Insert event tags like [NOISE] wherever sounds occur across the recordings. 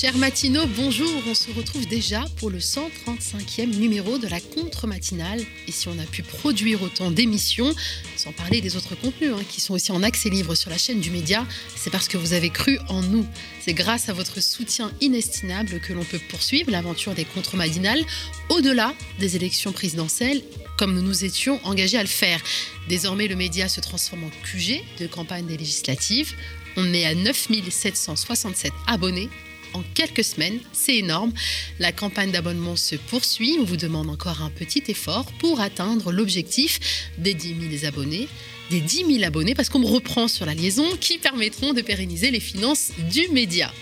Chers matinaux, bonjour. On se retrouve déjà pour le 135e numéro de la contre-matinale. Et si on a pu produire autant d'émissions, sans parler des autres contenus hein, qui sont aussi en accès libre sur la chaîne du média, c'est parce que vous avez cru en nous. C'est grâce à votre soutien inestimable que l'on peut poursuivre l'aventure des contre-matinales au-delà des élections présidentielles, comme nous nous étions engagés à le faire. Désormais, le média se transforme en QG de campagne des législatives. On est à 9767 abonnés en quelques semaines. C'est énorme. La campagne d'abonnement se poursuit. On vous demande encore un petit effort pour atteindre l'objectif des 10 000 abonnés des 10 000 abonnés parce qu'on me reprend sur la liaison qui permettront de pérenniser les finances du média.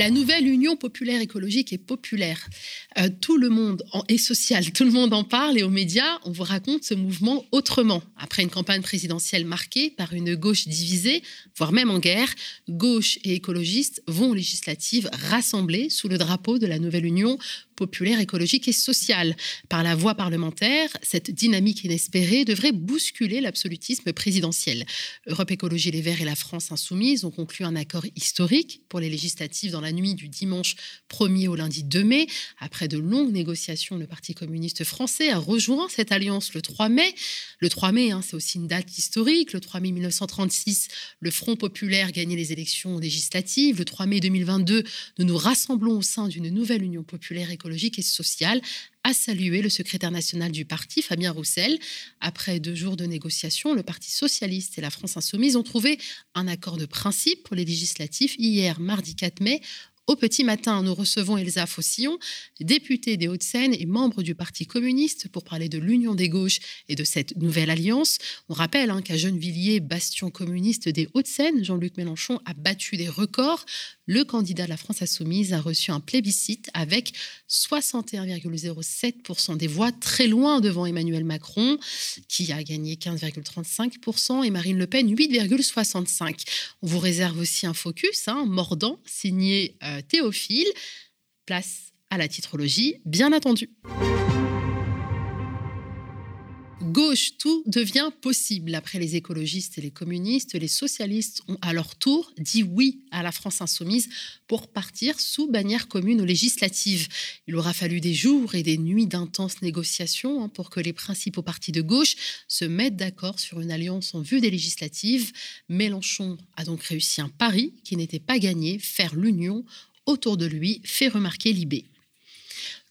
La nouvelle Union populaire écologique est populaire. Euh, tout le monde est social, [LAUGHS] tout le monde en parle et aux médias, on vous raconte ce mouvement autrement. Après une campagne présidentielle marquée par une gauche divisée, voire même en guerre, gauche et écologistes vont aux législatives rassembler sous le drapeau de la nouvelle Union populaire, écologique et sociale. Par la voie parlementaire, cette dynamique inespérée devrait bousculer l'absolutisme présidentiel. Europe Écologie Les Verts et la France Insoumise ont conclu un accord historique pour les législatives dans la nuit du dimanche 1er au lundi 2 mai. Après de longues négociations, le Parti communiste français a rejoint cette alliance le 3 mai. Le 3 mai, hein, c'est aussi une date historique. Le 3 mai 1936, le Front populaire gagnait les élections législatives. Le 3 mai 2022, nous nous rassemblons au sein d'une nouvelle Union populaire écologique et sociale, a salué le secrétaire national du parti, Fabien Roussel. Après deux jours de négociations, le Parti socialiste et la France insoumise ont trouvé un accord de principe pour les législatives hier, mardi 4 mai, au petit matin, nous recevons Elsa Fossillon, députée des Hauts-de-Seine et membre du Parti communiste, pour parler de l'union des gauches et de cette nouvelle alliance. On rappelle hein, qu'à Gennevilliers, bastion communiste des Hauts-de-Seine, Jean-Luc Mélenchon a battu des records. Le candidat de la France insoumise a reçu un plébiscite avec 61,07% des voix, très loin devant Emmanuel Macron, qui a gagné 15,35%, et Marine Le Pen 8,65%. On vous réserve aussi un focus hein, mordant, signé euh, Théophile. Place à la titrologie, bien attendu. Gauche, tout devient possible. Après les écologistes et les communistes, les socialistes ont à leur tour dit oui à la France insoumise pour partir sous bannière commune aux législatives. Il aura fallu des jours et des nuits d'intenses négociations hein, pour que les principaux partis de gauche se mettent d'accord sur une alliance en vue des législatives. Mélenchon a donc réussi un pari qui n'était pas gagné, faire l'union autour de lui, fait remarquer Libé.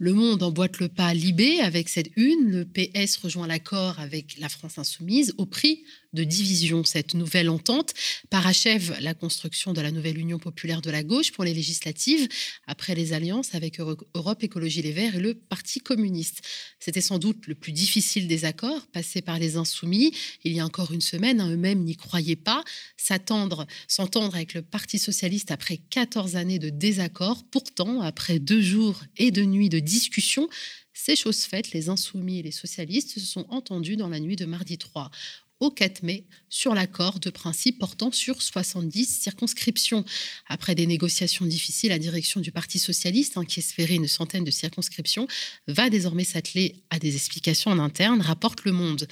Le Monde emboîte le pas Libé avec cette une. Le PS rejoint l'accord avec la France insoumise au prix de division. Cette nouvelle entente parachève la construction de la nouvelle Union populaire de la gauche pour les législatives après les alliances avec Europe Écologie Les Verts et le Parti communiste. C'était sans doute le plus difficile des accords passés par les insoumis. Il y a encore une semaine, hein, eux-mêmes n'y croyaient pas. S'attendre, s'entendre avec le Parti socialiste après 14 années de désaccord. Pourtant, après deux jours et deux nuits de discussion, ces choses faites, les insoumis et les socialistes se sont entendus dans la nuit de mardi 3 au 4 mai sur l'accord de principe portant sur 70 circonscriptions. Après des négociations difficiles, la direction du Parti socialiste, hein, qui espérait une centaine de circonscriptions, va désormais s'atteler à des explications en interne, rapporte Le Monde.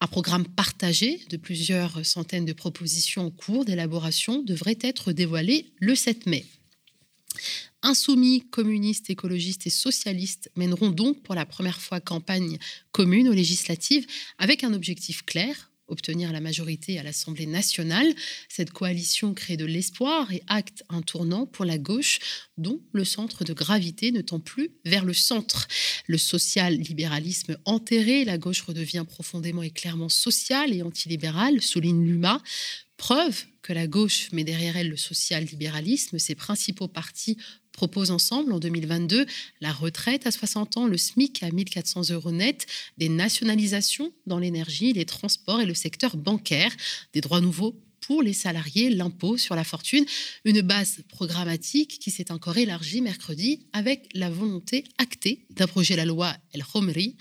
Un programme partagé de plusieurs centaines de propositions en cours d'élaboration devrait être dévoilé le 7 mai. Insoumis, communistes, écologistes et socialistes mèneront donc pour la première fois campagne commune aux législatives avec un objectif clair, obtenir la majorité à l'Assemblée nationale. Cette coalition crée de l'espoir et acte un tournant pour la gauche, dont le centre de gravité ne tend plus vers le centre. Le social-libéralisme enterré, la gauche redevient profondément et clairement sociale et antilibérale, souligne Luma. Preuve que la gauche met derrière elle le social-libéralisme, ses principaux partis proposent ensemble en 2022 la retraite à 60 ans, le SMIC à 1400 euros net, des nationalisations dans l'énergie, les transports et le secteur bancaire, des droits nouveaux pour les salariés l'impôt sur la fortune, une base programmatique qui s'est encore élargie mercredi avec la volonté actée d'abroger la loi El Khomri,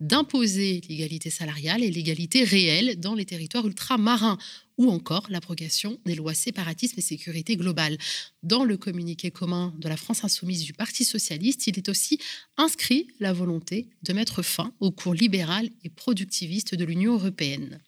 d'imposer l'égalité salariale et l'égalité réelle dans les territoires ultramarins ou encore l'abrogation des lois séparatisme et sécurité globale. Dans le communiqué commun de la France insoumise du Parti socialiste, il est aussi inscrit la volonté de mettre fin au cours libéral et productiviste de l'Union européenne.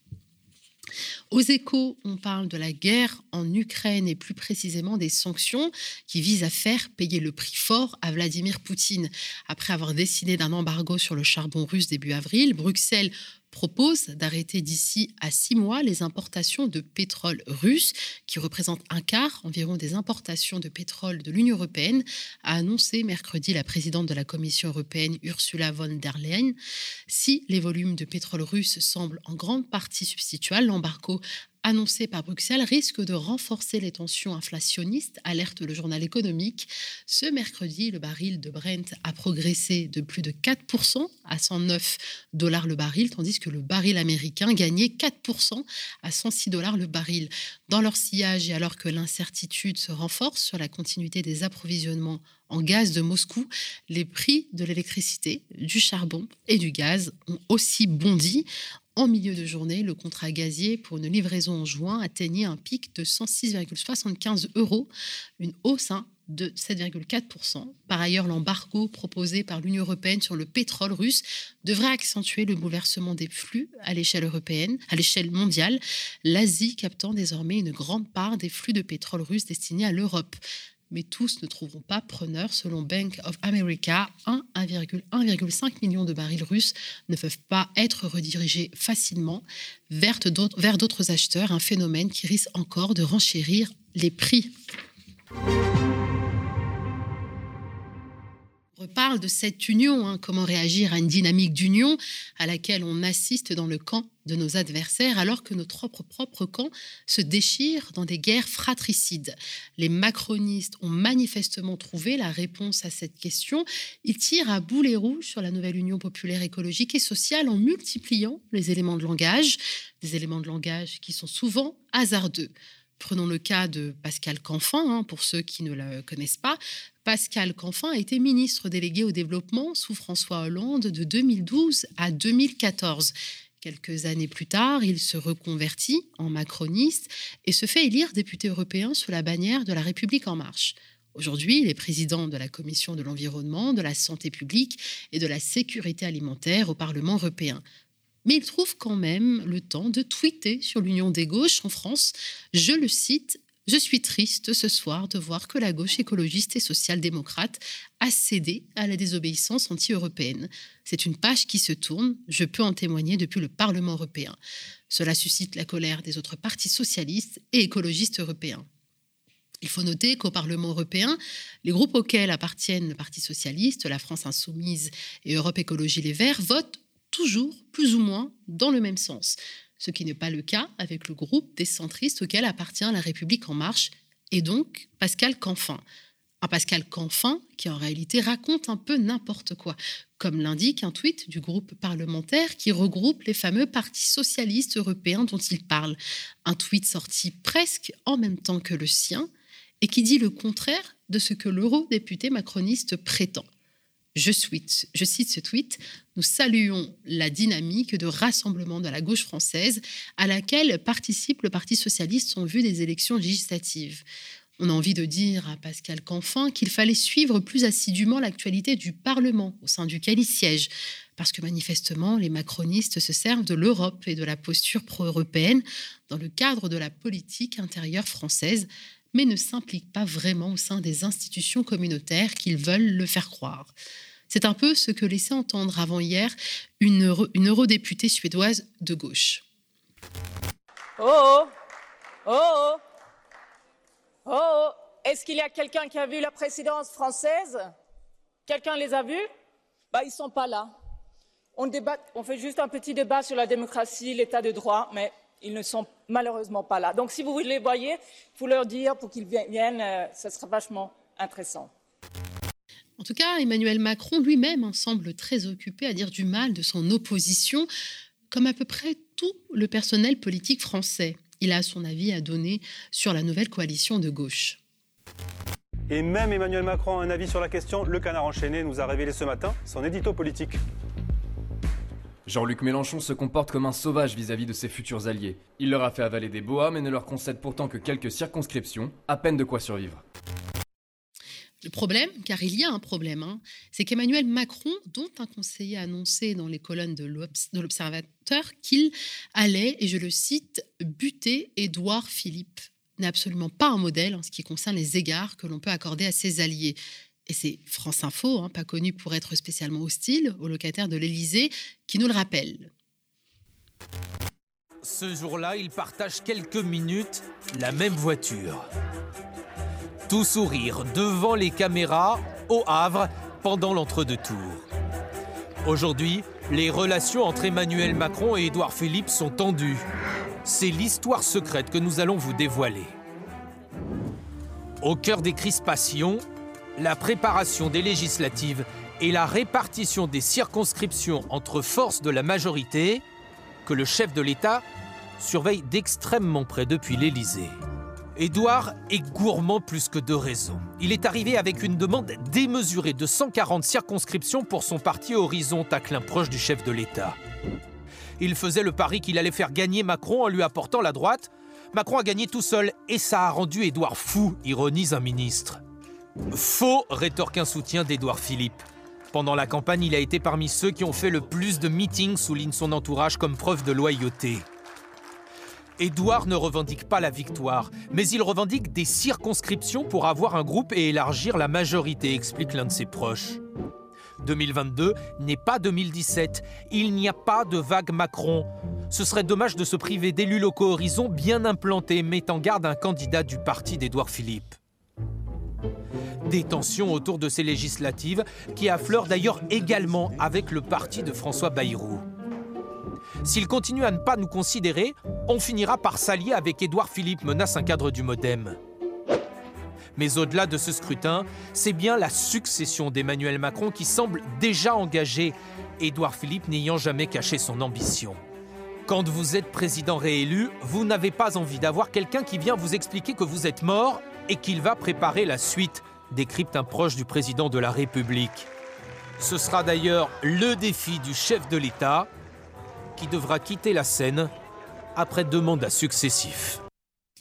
Aux échos, on parle de la guerre en Ukraine et plus précisément des sanctions qui visent à faire payer le prix fort à Vladimir Poutine. Après avoir décidé d'un embargo sur le charbon russe début avril, Bruxelles propose d'arrêter d'ici à six mois les importations de pétrole russe, qui représentent un quart environ des importations de pétrole de l'Union européenne, a annoncé mercredi la présidente de la Commission européenne Ursula von der Leyen. Si les volumes de pétrole russe semblent en grande partie substituables, l'embargo annoncé par Bruxelles risque de renforcer les tensions inflationnistes, alerte le journal économique. Ce mercredi, le baril de Brent a progressé de plus de 4% à 109 dollars le baril, tandis que le baril américain gagnait 4% à 106 dollars le baril. Dans leur sillage et alors que l'incertitude se renforce sur la continuité des approvisionnements en gaz de Moscou, les prix de l'électricité, du charbon et du gaz ont aussi bondi. En milieu de journée, le contrat gazier pour une livraison en juin atteignait un pic de 106,75 euros, une hausse hein, de 7,4%. Par ailleurs, l'embargo proposé par l'Union européenne sur le pétrole russe devrait accentuer le bouleversement des flux à l'échelle européenne, à l'échelle mondiale, l'Asie captant désormais une grande part des flux de pétrole russe destinés à l'Europe mais tous ne trouveront pas preneur. Selon Bank of America, 1,5 million de barils russes ne peuvent pas être redirigés facilement vers d'autres acheteurs, un phénomène qui risque encore de renchérir les prix. Reparle de cette union, hein, comment réagir à une dynamique d'union à laquelle on assiste dans le camp de nos adversaires alors que notre propre, propre camp se déchire dans des guerres fratricides. Les macronistes ont manifestement trouvé la réponse à cette question. Ils tirent à boulet rouge sur la nouvelle union populaire écologique et sociale en multipliant les éléments de langage, des éléments de langage qui sont souvent hasardeux. Prenons le cas de Pascal Canfin, hein, pour ceux qui ne le connaissent pas. Pascal Canfin a été ministre délégué au développement sous François Hollande de 2012 à 2014. Quelques années plus tard, il se reconvertit en macroniste et se fait élire député européen sous la bannière de la République en marche. Aujourd'hui, il est président de la Commission de l'environnement, de la santé publique et de la sécurité alimentaire au Parlement européen mais il trouve quand même le temps de tweeter sur l'Union des gauches en France. Je le cite, je suis triste ce soir de voir que la gauche écologiste et social-démocrate a cédé à la désobéissance anti-européenne. C'est une page qui se tourne, je peux en témoigner depuis le Parlement européen. Cela suscite la colère des autres partis socialistes et écologistes européens. Il faut noter qu'au Parlement européen, les groupes auxquels appartiennent le Parti socialiste, la France insoumise et Europe Écologie Les Verts votent toujours plus ou moins dans le même sens, ce qui n'est pas le cas avec le groupe des centristes auquel appartient la République en marche, et donc Pascal Canfin. Un Pascal Canfin qui en réalité raconte un peu n'importe quoi, comme l'indique un tweet du groupe parlementaire qui regroupe les fameux partis socialistes européens dont il parle. Un tweet sorti presque en même temps que le sien et qui dit le contraire de ce que l'eurodéputé macroniste prétend. Je, cite ce tweet, Nous saluons la dynamique de rassemblement de la gauche française à laquelle participe le Parti socialiste en vue des élections législatives. On a envie de dire à Pascal Canfin qu'il fallait suivre plus assidûment l'actualité du Parlement au sein duquel il siège, parce que manifestement, les macronistes se servent de l'Europe et de la posture pro-européenne dans le cadre de la politique intérieure française, mais ne s'impliquent pas vraiment au sein des institutions communautaires qu'ils veulent le faire croire. C'est un peu ce que laissait entendre avant-hier une, une eurodéputée suédoise de gauche. Oh Oh Oh Oh Est-ce qu'il y a quelqu'un qui a vu la présidence française? Quelqu'un les a vus? Bah, Ils ne sont pas là. On, fait juste un petit débat sur la démocratie, l'état de droit, mais ils ne sont malheureusement pas là. Donc si vous les voyez, il faut leur dire pour qu'ils viennent, euh, ce sera vachement intéressant. En tout cas, Emmanuel Macron lui-même hein, semble très occupé à dire du mal de son opposition, comme à peu près tout le personnel politique français. Il a son avis à donner sur la nouvelle coalition de gauche. Et même Emmanuel Macron a un avis sur la question. Le canard enchaîné nous a révélé ce matin son édito politique. Jean-Luc Mélenchon se comporte comme un sauvage vis-à-vis de ses futurs alliés. Il leur a fait avaler des bois, mais ne leur concède pourtant que quelques circonscriptions, à peine de quoi survivre. Le problème, car il y a un problème, hein, c'est qu'Emmanuel Macron, dont un conseiller a annoncé dans les colonnes de l'Observateur qu'il allait, et je le cite, buter Édouard Philippe, n'est absolument pas un modèle en ce qui concerne les égards que l'on peut accorder à ses alliés. Et c'est France Info, hein, pas connu pour être spécialement hostile aux locataires de l'Élysée, qui nous le rappelle. Ce jour-là, ils partagent quelques minutes la même voiture. Tout sourire devant les caméras au Havre pendant l'entre-deux-tours. Aujourd'hui, les relations entre Emmanuel Macron et Édouard Philippe sont tendues. C'est l'histoire secrète que nous allons vous dévoiler. Au cœur des crispations, la préparation des législatives et la répartition des circonscriptions entre forces de la majorité que le chef de l'État surveille d'extrêmement près depuis l'Élysée. Édouard est gourmand plus que de raison. Il est arrivé avec une demande démesurée de 140 circonscriptions pour son parti Horizon, taclin proche du chef de l'État. Il faisait le pari qu'il allait faire gagner Macron en lui apportant la droite. Macron a gagné tout seul et ça a rendu Édouard fou, ironise un ministre. Faux, rétorque un soutien d'Édouard Philippe. Pendant la campagne, il a été parmi ceux qui ont fait le plus de meetings, souligne son entourage comme preuve de loyauté. Édouard ne revendique pas la victoire, mais il revendique des circonscriptions pour avoir un groupe et élargir la majorité, explique l'un de ses proches. 2022 n'est pas 2017. Il n'y a pas de vague Macron. Ce serait dommage de se priver d'élus locaux horizon bien implantés, mettant garde un candidat du parti d'Édouard Philippe. Des tensions autour de ces législatives qui affleurent d'ailleurs également avec le parti de François Bayrou. S'il continue à ne pas nous considérer, on finira par s'allier avec Édouard Philippe, menace un cadre du Modem. Mais au-delà de ce scrutin, c'est bien la succession d'Emmanuel Macron qui semble déjà engagée, Édouard Philippe n'ayant jamais caché son ambition. Quand vous êtes président réélu, vous n'avez pas envie d'avoir quelqu'un qui vient vous expliquer que vous êtes mort et qu'il va préparer la suite, décrypte un proche du président de la République. Ce sera d'ailleurs le défi du chef de l'État, qui devra quitter la scène après deux mandats successifs.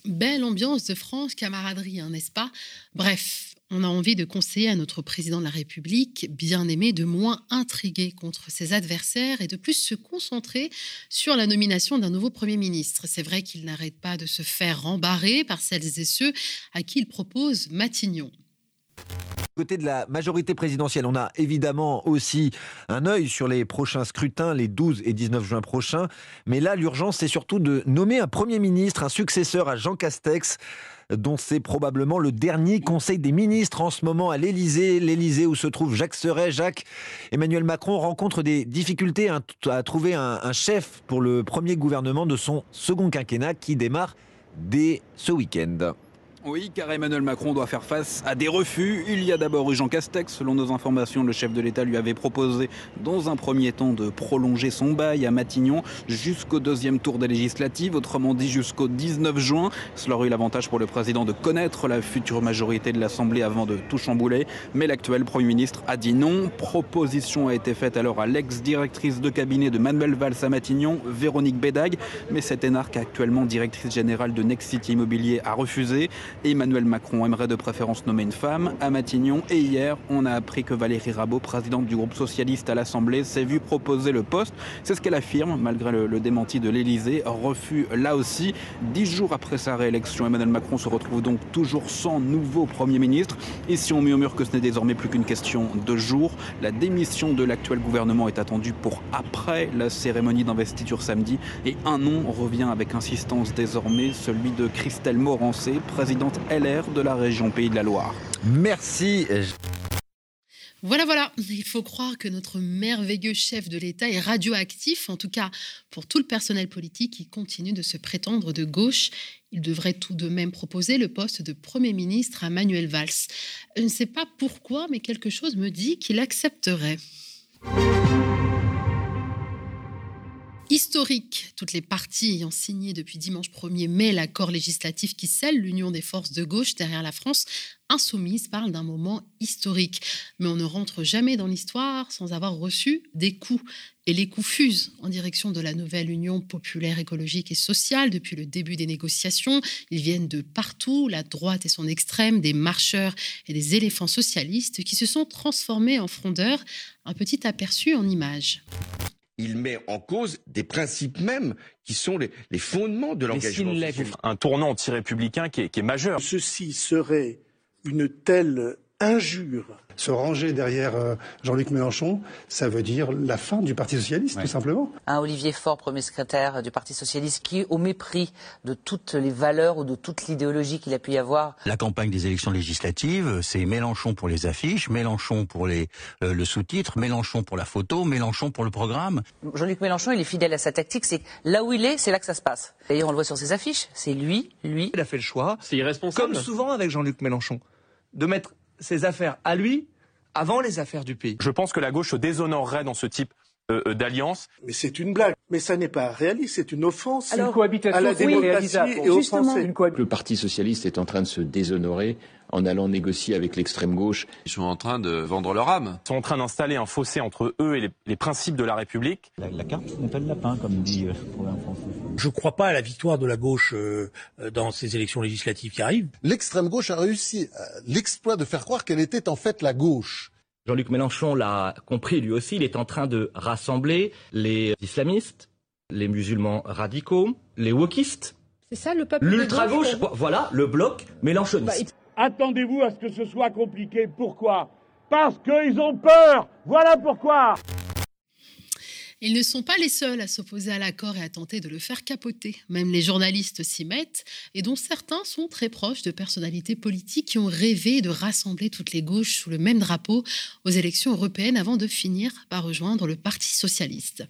Belle ambiance de France, camaraderie, hein, n'est-ce pas? Bref, on a envie de conseiller à notre président de la République, bien aimé, de moins intriguer contre ses adversaires et de plus se concentrer sur la nomination d'un nouveau Premier ministre. C'est vrai qu'il n'arrête pas de se faire rembarrer par celles et ceux à qui il propose Matignon. Côté de la majorité présidentielle, on a évidemment aussi un œil sur les prochains scrutins, les 12 et 19 juin prochains. Mais là, l'urgence, c'est surtout de nommer un Premier ministre, un successeur à Jean Castex dont c'est probablement le dernier conseil des ministres en ce moment à l'Élysée, l'Élysée où se trouve Jacques Serret. Jacques, Emmanuel Macron rencontre des difficultés à trouver un chef pour le premier gouvernement de son second quinquennat qui démarre dès ce week-end. Oui, car Emmanuel Macron doit faire face à des refus. Il y a d'abord eu Jean Castex. Selon nos informations, le chef de l'État lui avait proposé, dans un premier temps, de prolonger son bail à Matignon jusqu'au deuxième tour des législatives, autrement dit jusqu'au 19 juin. Cela aurait eu l'avantage pour le président de connaître la future majorité de l'Assemblée avant de tout chambouler. Mais l'actuel Premier ministre a dit non. Proposition a été faite alors à l'ex-directrice de cabinet de Manuel Valls à Matignon, Véronique Bédag. Mais cette énarque, actuellement directrice générale de Next City Immobilier, a refusé. Emmanuel Macron aimerait de préférence nommer une femme à Matignon. Et hier, on a appris que Valérie Rabault, présidente du groupe socialiste à l'Assemblée, s'est vue proposer le poste. C'est ce qu'elle affirme, malgré le, démenti de l'Élysée. Refus là aussi. Dix jours après sa réélection, Emmanuel Macron se retrouve donc toujours sans nouveau Premier ministre. Ici, on murmure que ce n'est désormais plus qu'une question de jours. La démission de l'actuel gouvernement est attendue pour après la cérémonie d'investiture samedi. Et un nom revient avec insistance désormais, celui de Christelle Morancé, présidente LR de la région Pays de la Loire. Merci. Voilà, voilà, il faut croire que notre merveilleux chef de l'État est radioactif, en tout cas pour tout le personnel politique qui continue de se prétendre de gauche. Il devrait tout de même proposer le poste de Premier ministre à Manuel Valls. Je ne sais pas pourquoi, mais quelque chose me dit qu'il accepterait. Historique. Toutes les parties ayant signé depuis dimanche 1er mai l'accord législatif qui scelle l'union des forces de gauche derrière la France insoumise parlent d'un moment historique. Mais on ne rentre jamais dans l'histoire sans avoir reçu des coups. Et les coups fusent en direction de la nouvelle Union populaire écologique et sociale depuis le début des négociations. Ils viennent de partout, la droite et son extrême, des marcheurs et des éléphants socialistes qui se sont transformés en frondeurs. Un petit aperçu en images il met en cause des principes mêmes qui sont les, fondements de l'engagement. Un tournant anti-républicain qui est majeur. Ceci serait une telle injure. Se ranger derrière euh, Jean-Luc Mélenchon, ça veut dire la fin du Parti socialiste, tout simplement. Un Olivier Faure, premier secrétaire du Parti socialiste, qui, au mépris de toutes les valeurs ou de toute l'idéologie qu'il a pu y avoir. La campagne des élections législatives, c'est Mélenchon pour les affiches, Mélenchon pour les, euh, le sous-titre, Mélenchon pour la photo, Mélenchon pour le programme. Jean-Luc Mélenchon, il est fidèle à sa tactique, c'est là où il est, c'est là que ça se passe. D'ailleurs, on le voit sur ses affiches, c'est lui, lui. Il a fait le choix, c'est irresponsable. comme souvent avec Jean-Luc Mélenchon, de mettre ses affaires à lui avant les affaires du pays. Je pense que la gauche se déshonorerait dans ce type d'alliance. Mais c'est une blague. Mais ça n'est pas réaliste, c'est une offense une cohabitation à la démocratie et aux Français. Le Parti socialiste est en train de se déshonorer en allant négocier avec l'extrême gauche. Ils sont en train de vendre leur âme. Ils sont en train d'installer un fossé entre eux et les, principes de la République. La, carte n'est le lapin, comme dit euh, français. Je ne crois pas à la victoire de la gauche euh, dans ces élections législatives qui arrivent. L'extrême gauche a réussi euh, l'exploit de faire croire qu'elle était en fait la gauche. Jean-Luc Mélenchon l'a compris lui aussi, il est en train de rassembler les islamistes, les musulmans radicaux, les wokistes. C'est ça le peuple L'ultra-gauche, voilà, le bloc mélenchoniste. Bah, Attendez-vous à ce que ce soit compliqué. Pourquoi? Parce qu'ils ont peur. Voilà pourquoi. Ils ne sont pas les seuls à s'opposer à l'accord et à tenter de le faire capoter. Même les journalistes s'y mettent, et dont certains sont très proches de personnalités politiques qui ont rêvé de rassembler toutes les gauches sous le même drapeau aux élections européennes avant de finir par rejoindre le Parti socialiste.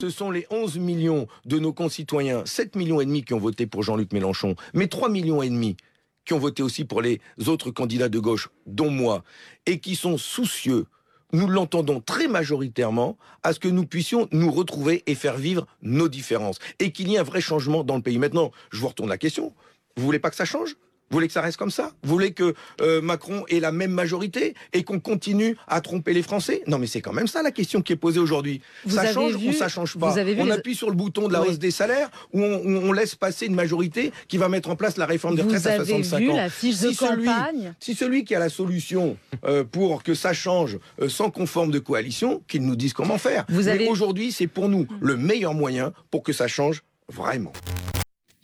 Ce sont les 11 millions de nos concitoyens, 7 millions et demi qui ont voté pour Jean-Luc Mélenchon, mais 3 millions et demi qui ont voté aussi pour les autres candidats de gauche, dont moi, et qui sont soucieux, nous l'entendons très majoritairement, à ce que nous puissions nous retrouver et faire vivre nos différences, et qu'il y ait un vrai changement dans le pays. Maintenant, je vous retourne la question. Vous voulez pas que ça change? Vous voulez que ça reste comme ça? Vous voulez que euh, Macron ait la même majorité et qu'on continue à tromper les Français? Non, mais c'est quand même ça la question qui est posée aujourd'hui. Ça change ou ça change pas? On appuie sur le bouton de la hausse des salaires ou on, laisse passer une majorité qui va mettre en place la réforme des retraites à 65 vu ans. La fiche de si, campagne? celui, si celui qui a la solution euh, pour que ça change euh, sans conforme de coalition, qu'il nous dise comment faire. Vous mais aujourd'hui, c'est pour nous le meilleur moyen pour que ça change vraiment.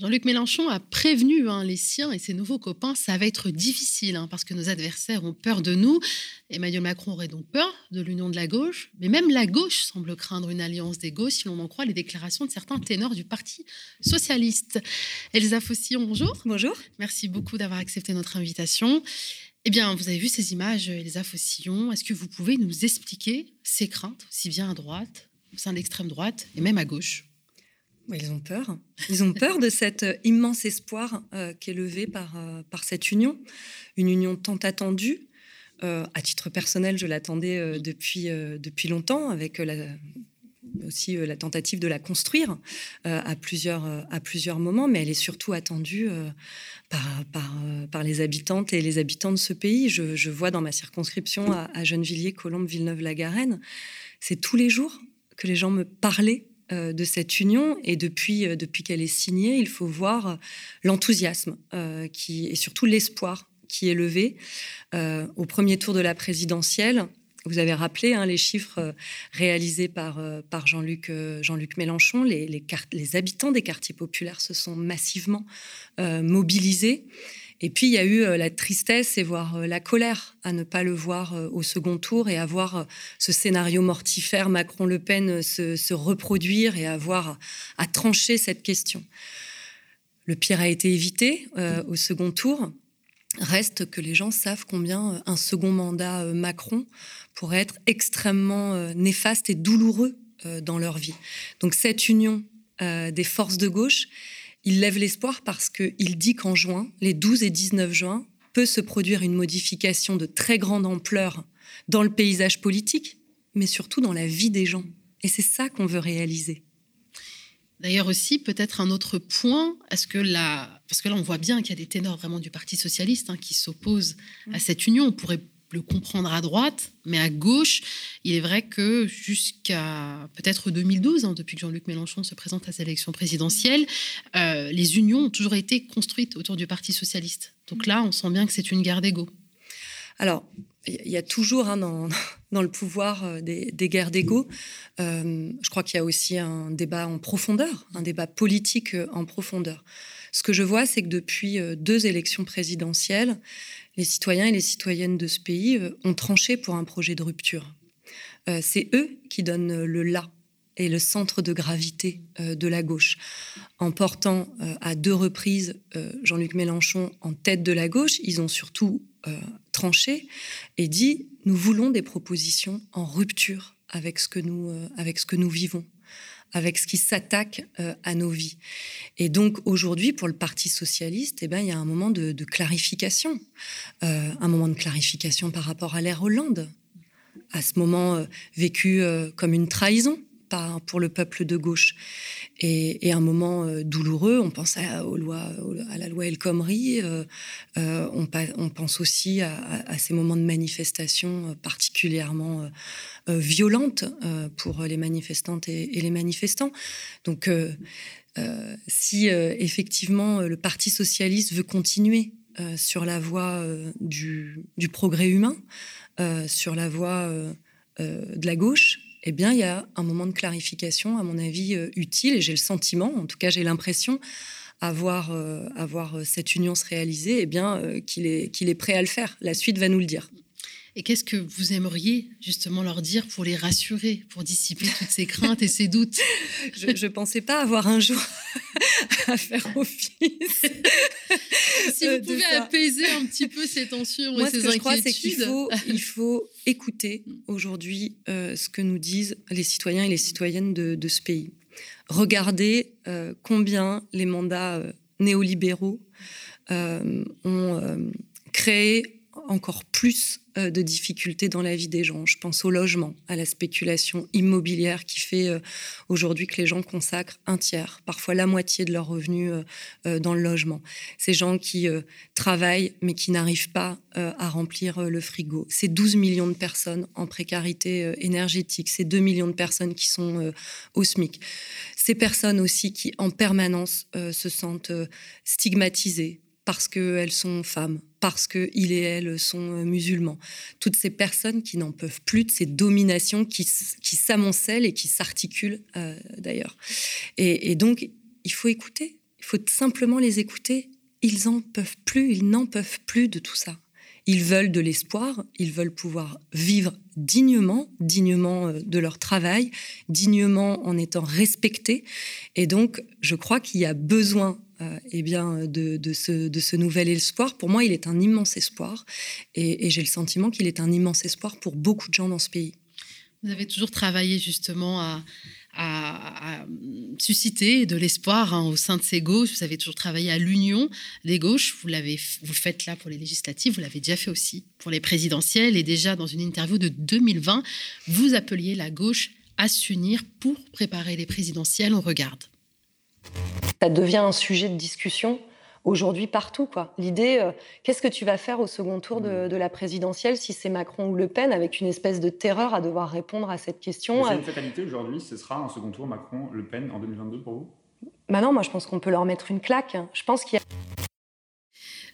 Jean-Luc Mélenchon a prévenu hein, les siens et ses nouveaux copains, ça va être difficile hein, parce que nos adversaires ont peur de nous. Emmanuel Macron aurait donc peur de l'union de la gauche, mais même la gauche semble craindre une alliance des gauches si l'on en croit les déclarations de certains ténors du Parti socialiste. Elsa Fossillon, bonjour. Bonjour. Merci beaucoup d'avoir accepté notre invitation. Eh bien, vous avez vu ces images, Elsa Fossillon. Est-ce que vous pouvez nous expliquer ces craintes, aussi bien à droite, au sein de l'extrême droite et même à gauche? Ils ont peur. Ils ont peur de cet euh, immense espoir euh, qui est levé par, euh, par cette union, une union tant attendue. à titre personnel, je l'attendais depuis, depuis longtemps, avec aussi la tentative de la construire à, plusieurs, à plusieurs moments, mais elle est surtout attendue par, par, les habitantes et les habitants de ce pays. Je, vois dans ma circonscription à, à Gennevilliers, Colombe, Villeneuve-la-Garenne, c'est tous les jours que les gens me parlaient euh, de cette union et depuis, euh, depuis qu'elle est signée, il faut voir l'enthousiasme euh, qui et surtout l'espoir qui est levé au premier tour de la présidentielle. Vous avez rappelé hein, les chiffres réalisés par, par Jean-Luc Jean Mélenchon. Les, les, habitants des quartiers populaires se sont massivement mobilisés. Et puis, il y a eu euh, la tristesse et voire euh, la colère à ne pas le voir euh, au second tour et à voir ce scénario mortifère Macron-Le Pen se, reproduire et avoir à, trancher cette question. Le pire a été évité au second tour. Reste que les gens savent combien un second mandat Macron pourrait être extrêmement néfaste et douloureux dans leur vie. Donc cette union des forces de gauche, il lève l'espoir parce qu'il dit qu'en juin, les 12 et 19 juin, peut se produire une modification de très grande ampleur dans le paysage politique, mais surtout dans la vie des gens. Et c'est ça qu'on veut réaliser. D'ailleurs aussi, peut-être un autre point, est-ce que là, parce que là on voit bien qu'il y a des ténors vraiment du Parti socialiste hein, qui s'opposent à mm. cette union. On pourrait le comprendre à droite, mais à gauche, il est vrai que jusqu'à peut-être 2012, hein, depuis que Jean-Luc Mélenchon se présente à ces élections présidentielles, euh, les unions ont toujours été construites autour du Parti socialiste. Donc là, on sent bien que c'est une guerre d'ego. Alors, il y a toujours hein, dans, [LAUGHS] le pouvoir euh, des, guerres d'ego. Euh, je crois qu'il y a aussi un débat en profondeur, un débat politique en profondeur. Ce que je vois, c'est que depuis deux élections présidentielles, les citoyens et les citoyennes de ce pays euh, ont tranché pour un projet de rupture. Euh, c'est eux qui donnent le là et le centre de gravité euh, de la gauche, en portant à deux reprises Jean-Luc Mélenchon en tête de la gauche. Ils ont surtout tranché et dit nous voulons des propositions en rupture avec ce que nous, avec ce que nous vivons avec ce qui s'attaque euh, à nos vies. Et donc aujourd'hui, pour le Parti socialiste, eh ben, il y a un moment de, clarification, euh, un moment de clarification par rapport à l'ère Hollande, à ce moment euh, vécu comme une trahison pour le peuple de gauche. Et, un moment douloureux, on pense à, la loi El Khomri, on, on, pense aussi à, ces moments de manifestation particulièrement euh, violente euh, pour les manifestantes et, les manifestants. Donc, euh, si effectivement le Parti socialiste veut continuer sur la voie du, progrès humain, sur la voie de la gauche, eh bien, il y a un moment de clarification, à mon avis, utile, et j'ai le sentiment, en tout cas j'ai l'impression, à voir, cette union se réaliser, eh bien, qu'il est, qu'il est prêt à le faire. La suite va nous le dire. Et qu'est-ce que vous aimeriez justement leur dire pour les rassurer, pour dissiper toutes ces craintes et ces doutes? [LAUGHS] Je ne pensais pas avoir un jour [LAUGHS] à faire office. [LAUGHS] si vous pouvez apaiser un petit peu ces tensions et ces ce que inquiétudes. Je crois, c'est qu'il faut, il faut écouter aujourd'hui euh, ce que nous disent les citoyens et les citoyennes de, ce pays. Regardez euh, combien les mandats euh, néolibéraux ont créé encore plus euh, de difficultés dans la vie des gens. Je pense au logement, à la spéculation immobilière qui fait euh, aujourd'hui que les gens consacrent un tiers, parfois la moitié de leurs revenus euh, dans le logement. Ces gens qui travaillent mais qui n'arrivent pas à remplir le frigo. Ces 12 millions de personnes en précarité énergétique, ces 2 millions de personnes qui sont au SMIC. Ces personnes aussi qui en permanence se sentent stigmatisées parce qu'elles sont femmes, parce qu'ils et elles sont euh, musulmans. Toutes ces personnes qui n'en peuvent plus de ces dominations qui, s'amoncellent et qui s'articulent euh, d'ailleurs. Et, donc, il faut écouter, il faut simplement les écouter. Ils en peuvent plus, ils n'en peuvent plus de tout ça. Ils veulent de l'espoir, ils veulent pouvoir vivre dignement, dignement euh, de leur travail, dignement en étant respectés. Et donc, je crois qu'il y a besoin euh, eh bien, de, ce, de, ce, nouvel espoir. Pour moi, il est un immense espoir. Et, j'ai le sentiment qu'il est un immense espoir pour beaucoup de gens dans ce pays. Vous avez toujours travaillé justement à, à, susciter de l'espoir hein, au sein de ces gauches. Vous avez toujours travaillé à l'union des gauches. Vous l'avez, vous le faites là pour les législatives. Vous l'avez déjà fait aussi pour les présidentielles. Et déjà dans une interview de 2020, vous appeliez la gauche à s'unir pour préparer les présidentielles. On regarde ça devient un sujet de discussion aujourd'hui partout. Quoi. L'idée, euh, qu'est-ce que tu vas faire au second tour de, la présidentielle si c'est Macron ou Le Pen, avec une espèce de terreur à devoir répondre à cette question C'est une fatalité aujourd'hui, ce sera un second tour Macron-Le Pen en 2022 pour vous? Bah non, moi je pense qu'on peut leur mettre une claque. Je pense qu'il y a...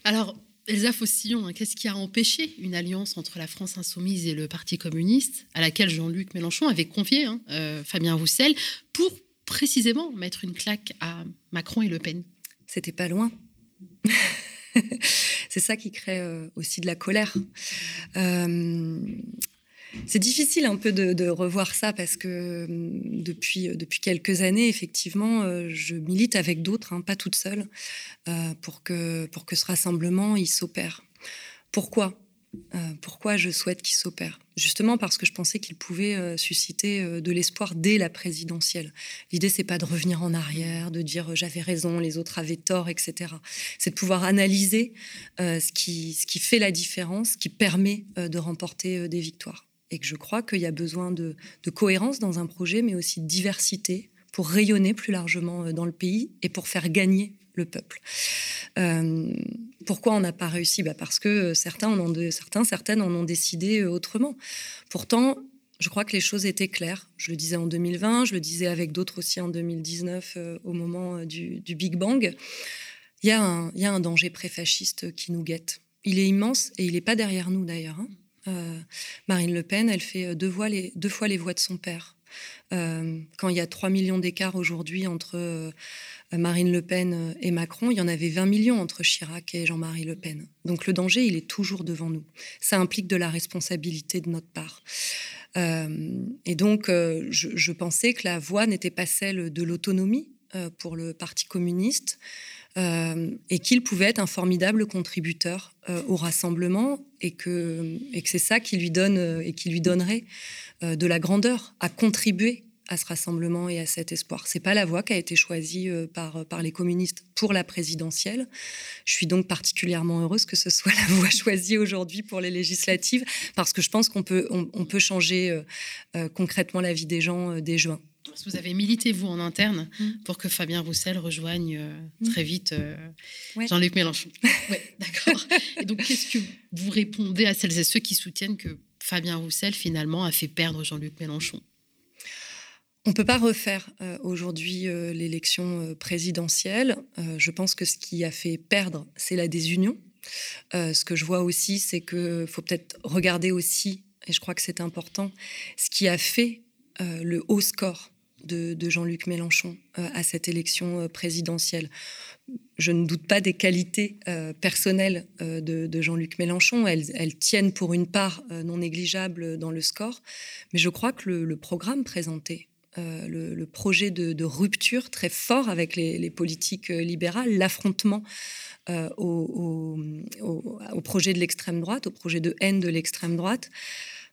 Alors, Elsa Fossillon, hein, qu'est-ce qui a empêché une alliance entre la France insoumise et le Parti communiste, à laquelle Jean-Luc Mélenchon avait confié hein, euh, Fabien Roussel, pour précisément mettre une claque à Macron et Le Pen. C'était pas loin. [LAUGHS] c'est ça qui crée euh, aussi de la colère. Euh, c'est difficile un peu de, revoir ça parce que hum, depuis, depuis quelques années, effectivement, euh, je milite avec d'autres, hein, pas toute seule, pour, que, pour que ce rassemblement s'opère. Pourquoi? euh, pourquoi je souhaite qu'il s'opère Justement parce que je pensais qu'il pouvait euh, susciter euh, de l'espoir dès la présidentielle. L'idée, c'est pas de revenir en arrière, de dire j'avais raison, les autres avaient tort, etc. C'est de pouvoir analyser ce, qui, ce qui fait la différence, qui permet de remporter des victoires. et que je crois qu'il y a besoin de, cohérence dans un projet, mais aussi de diversité pour rayonner plus largement euh, dans le pays et pour faire gagner le peuple. Euh, pourquoi on n'a pas réussi? Bah Parce que certains, en ont de, certains, certaines en ont décidé euh, autrement. Pourtant, je crois que les choses étaient claires. Je le disais en 2020, je le disais avec d'autres aussi en 2019 au moment du, Big Bang. Il y, a un, il y a danger préfasciste qui nous guette. Il est immense et il n'est pas derrière nous d'ailleurs. Hein. Euh, Marine Le Pen, elle fait deux, fois les voix de son père. Euh, quand il y a 3 millions d'écarts aujourd'hui entre euh, Marine Le Pen et Macron, il y en avait 20 millions entre Chirac et Jean-Marie Le Pen. Donc le danger, il est toujours devant nous. Ça implique de la responsabilité de notre part. et donc, je, pensais que la voie n'était pas celle de l'autonomie pour le Parti communiste, euh, et qu'il pouvait être un formidable contributeur euh, au rassemblement et que, et que c'est ça qui lui donne euh, et qui lui donnerait de la grandeur à contribuer à ce rassemblement et à cet espoir. C'est pas la voie qui a été choisie par, par les communistes pour la présidentielle. Je suis donc particulièrement heureuse que ce soit [LAUGHS] la voie choisie aujourd'hui pour les législatives parce que je pense qu'on peut, on, peut changer concrètement la vie des gens dès juin. Vous avez milité, vous, en interne, mm. pour que Fabien Roussel rejoigne euh, mm. très vite euh, Jean-Luc Mélenchon. [LAUGHS] Oui, d'accord. et donc, qu'est-ce que vous répondez à celles et ceux qui soutiennent que Fabien Roussel, finalement, a fait perdre Jean-Luc Mélenchon? On ne peut pas refaire euh, aujourd'hui l'élection présidentielle. je pense que ce qui a fait perdre, c'est la désunion. ce que je vois aussi, c'est qu'il faut peut-être regarder aussi, et je crois que c'est important, ce qui a fait le haut score de, Jean-Luc Mélenchon euh, à cette élection euh, présidentielle. Je ne doute pas des qualités euh, personnelles de, Jean-Luc Mélenchon. Elles, tiennent pour une part non négligeable dans le score. Mais je crois que le, programme présenté, le, projet de, rupture très fort avec les, politiques libérales, l'affrontement au, au, projet de l'extrême droite, au projet de haine de l'extrême droite,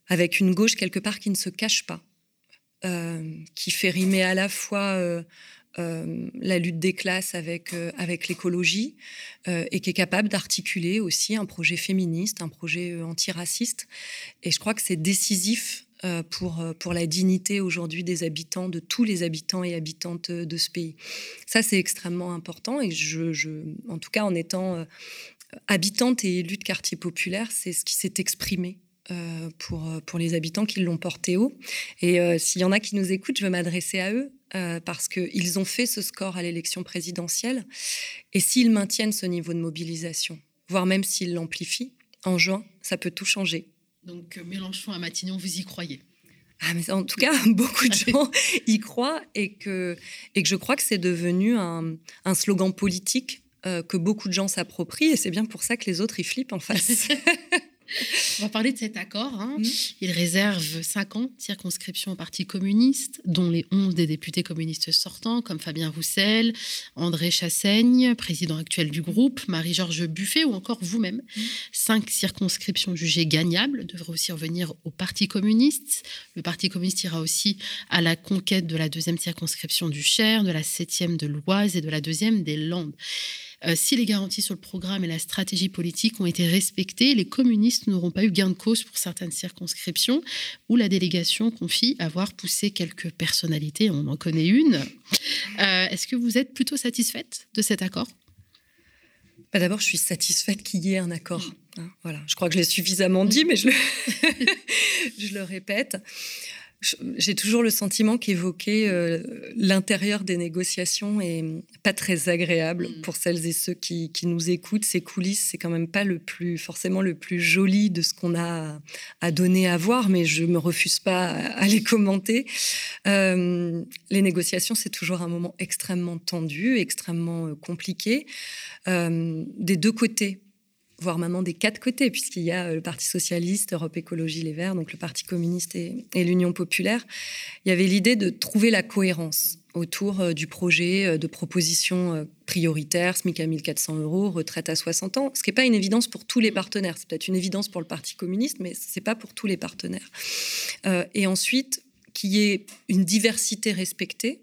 avec une gauche quelque part qui ne se cache pas, euh, qui fait rimer à la fois euh, euh, la lutte des classes avec, avec l'écologie et qui est capable d'articuler aussi un projet féministe, un projet antiraciste. Et je crois que c'est décisif pour, pour la dignité aujourd'hui des habitants, de tous les habitants et habitantes de ce pays. Ça, c'est extrêmement important et en tout cas en étant habitante et élue de quartier populaire, c'est ce qui s'est exprimé euh, pour, euh, les habitants qui l'ont porté haut. Et euh, s'il y en a qui nous écoutent, je veux m'adresser à eux parce qu'ils ont fait ce score à l'élection présidentielle. Et s'ils maintiennent ce niveau de mobilisation, voire même s'ils l'amplifient, en juin, ça peut tout changer. Donc Mélenchon à Matignon, vous y croyez? Ah, mais en tout cas, [LAUGHS] beaucoup de gens y croient et que, et que je crois que c'est devenu un, un slogan politique que beaucoup de gens s'approprient et c'est bien pour ça que les autres y flippent en face. [LAUGHS] On va parler de cet accord. Hein. Mm. Il réserve 50 circonscriptions au Parti communiste, dont les 11 des députés communistes sortants, comme Fabien Roussel, André Chassaigne, président actuel du groupe, Marie-Georges Buffet ou encore vous-même. Mm. Cinq circonscriptions jugées gagnables devraient aussi revenir au Parti communiste. Le Parti communiste ira aussi à la conquête de la deuxième circonscription du Cher, de la septième de l'Oise et de la deuxième des Landes. Euh, si les garanties sur le programme et la stratégie politique ont été respectées, les communistes n'auront pas eu gain de cause pour certaines circonscriptions où la délégation confie avoir poussé quelques personnalités. On en connaît une. Euh, est-ce que vous êtes plutôt satisfaite de cet accord? Bah, D'abord, je suis satisfaite qu'il y ait un accord. Hein, voilà, je crois que je l'ai suffisamment dit, mais je le, [LAUGHS] je le répète j'ai toujours le sentiment qu'évoquer euh, l'intérieur des négociations est pas très agréable mm. pour celles et ceux qui, nous écoutent. Ces coulisses, c'est quand même pas le plus forcément le plus joli de ce qu'on a à donner à voir, mais je me refuse pas à, les commenter. Euh, les négociations, c'est toujours un moment extrêmement tendu, extrêmement euh, compliqué des deux côtés voire maintenant des quatre côtés, puisqu'il y a euh, le Parti socialiste, Europe Écologie Les Verts, donc le Parti communiste et, l'Union populaire. Il y avait l'idée de trouver la cohérence autour euh, du projet euh, de proposition prioritaire, SMIC à 1400 euros, retraite à 60 ans, ce qui n'est pas une évidence pour tous les partenaires. C'est peut-être une évidence pour le Parti communiste, mais ce n'est pas pour tous les partenaires. et ensuite, qu'il y ait une diversité respectée,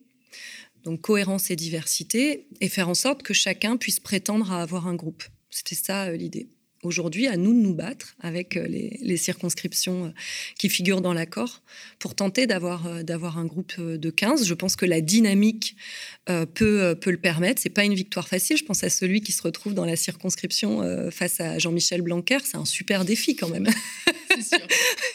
donc cohérence et diversité, et faire en sorte que chacun puisse prétendre à avoir un groupe. C'était ça euh, l'idée. aujourd'hui, à nous de nous battre avec euh, les, circonscriptions euh, qui figurent dans l'accord pour tenter d'avoir d'avoir un groupe de 15. Je pense que la dynamique peut, peut le permettre. C'est pas une victoire facile. Je pense à celui qui se retrouve dans la circonscription face à Jean-Michel Blanquer. C'est un super défi quand même. Sûr.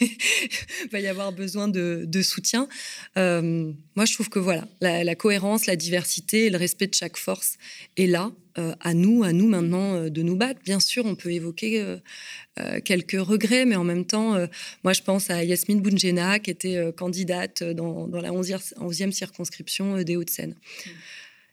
[LAUGHS] Il va y avoir besoin de, de soutien. moi, je trouve que voilà, la, la cohérence, la diversité et le respect de chaque force est là. Euh, à nous, à nous maintenant euh, de nous battre. Bien sûr, on peut évoquer euh, quelques regrets, mais en même temps, moi je pense à Yasmine Bounjena qui était candidate dans, la 11e, circonscription des Hauts-de-Seine. Mm.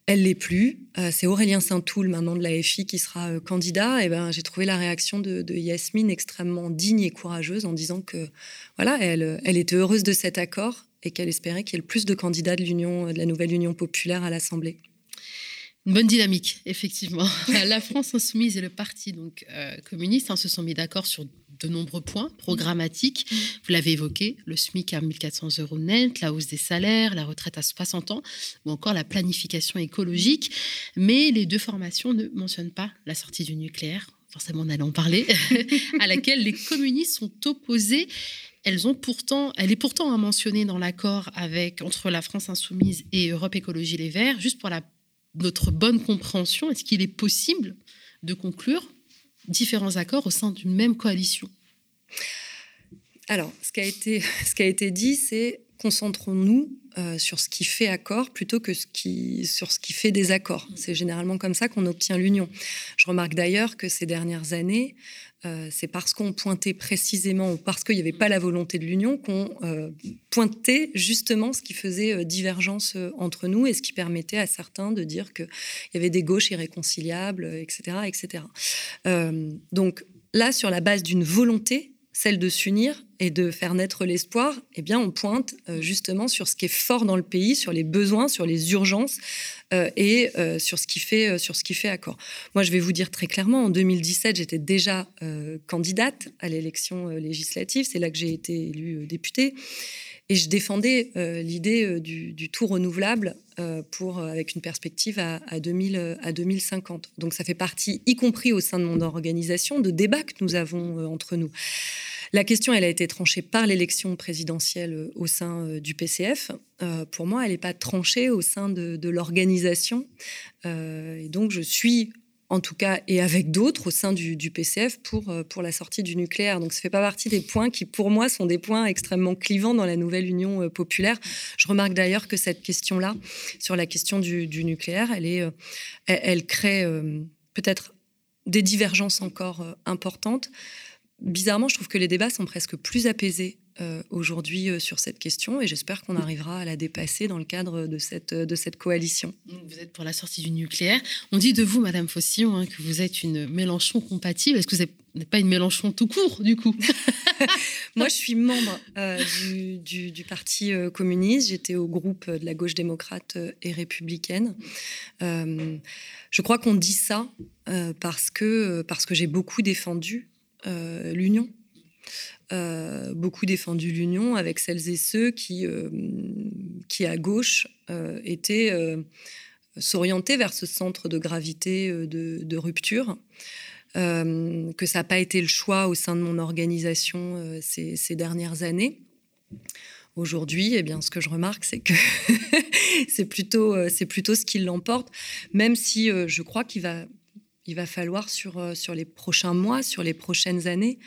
Elle l'est plus. c'est Aurélien Saint-Toul, maintenant de la FI, qui sera candidat. Et ben, j'ai trouvé la réaction de, Yasmine extrêmement digne et courageuse en disant que voilà, elle, elle était heureuse de cet accord et qu'elle espérait qu'il y ait le plus de candidats de l'Union, de la nouvelle Union populaire à l'Assemblée. Une bonne dynamique, effectivement. [LAUGHS] la France insoumise et le parti donc euh, communiste hein, se sont mis d'accord sur de nombreux points programmatiques. Mm. Vous l'avez évoqué, le SMIC à 1400 euros net, la hausse des salaires, la retraite à 60 ans, ou encore la planification écologique. Mais les deux formations ne mentionnent pas la sortie du nucléaire. Forcément, on allait en parler, [LAUGHS] à laquelle les communistes sont opposés. Elles ont pourtant, elle est pourtant à mentionner dans l'accord avec entre la France insoumise et Europe Écologie Les Verts, juste pour la notre bonne compréhension, est-ce qu'il est possible de conclure différents accords au sein d'une même coalition? Alors, ce qui a été, [LAUGHS] ce qui a été dit, c'est concentrons-nous euh, sur ce qui fait accord plutôt que sur ce qui fait désaccord. C'est généralement comme ça qu'on obtient l'union. Je remarque d'ailleurs que ces dernières années, euh, c'est parce qu'on pointait précisément, ou parce qu'il n'y avait pas la volonté de l'union, qu'on euh, pointait justement ce qui faisait divergence entre nous et ce qui permettait à certains de dire qu'il y avait des gauches irréconciliables, etc. etc. donc là, sur la base d'une volonté, celle de s'unir et de faire naître l'espoir, eh bien, on pointe euh, justement sur ce qui est fort dans le pays, sur les besoins, sur les urgences euh, et euh, sur ce qui fait sur ce qui fait accord. Moi, je vais vous dire très clairement, en 2017, j'étais déjà candidate à l'élection législative. C'est là que j'ai été élue députée. Et je défendais l'idée du, tout renouvelable pour, avec une perspective à, à, 2000, à 2050. Donc ça fait partie, y compris au sein de mon organisation, de débats que nous avons entre nous. La question, elle a été tranchée par l'élection présidentielle euh, au sein euh, du PCF. Euh, pour moi, elle n'est pas tranchée au sein de, l'organisation. et donc, je suis en tout cas, et avec d'autres au sein du, PCF pour, pour la sortie du nucléaire. Donc, ça ne fait pas partie des points qui, pour moi, sont des points extrêmement clivants dans la nouvelle Union populaire. Je remarque d'ailleurs que cette question-là, sur la question du, nucléaire, elle, est, elle crée peut-être des divergences encore importantes bizarrement, je trouve que les débats sont presque plus apaisés euh, aujourd'hui euh, sur cette question et j'espère qu'on arrivera à la dépasser dans le cadre de cette, de cette coalition. Vous êtes pour la sortie du nucléaire. On dit de vous, Madame Fossillon, hein, que vous êtes une Mélenchon compatible. Est-ce que vous n'êtes pas une Mélenchon tout court, du coup? [LAUGHS] Moi, je suis membre euh, du, du, Parti communiste. J'étais au groupe de la gauche démocrate et républicaine. je crois qu'on dit ça parce que, parce que j'ai beaucoup défendu euh, l'union. Euh, beaucoup défendu l'union avec celles et ceux qui, euh, qui à gauche, étaient s'orienter vers ce centre de gravité de, rupture. que ça n'a pas été le choix au sein de mon organisation ces, ces, dernières années. Aujourd'hui, eh bien, ce que je remarque, c'est que [LAUGHS] c'est plutôt, c'est plutôt ce qui l'emporte, même si je crois qu'il va il va falloir sur, euh, sur les prochains mois, sur les prochaines années,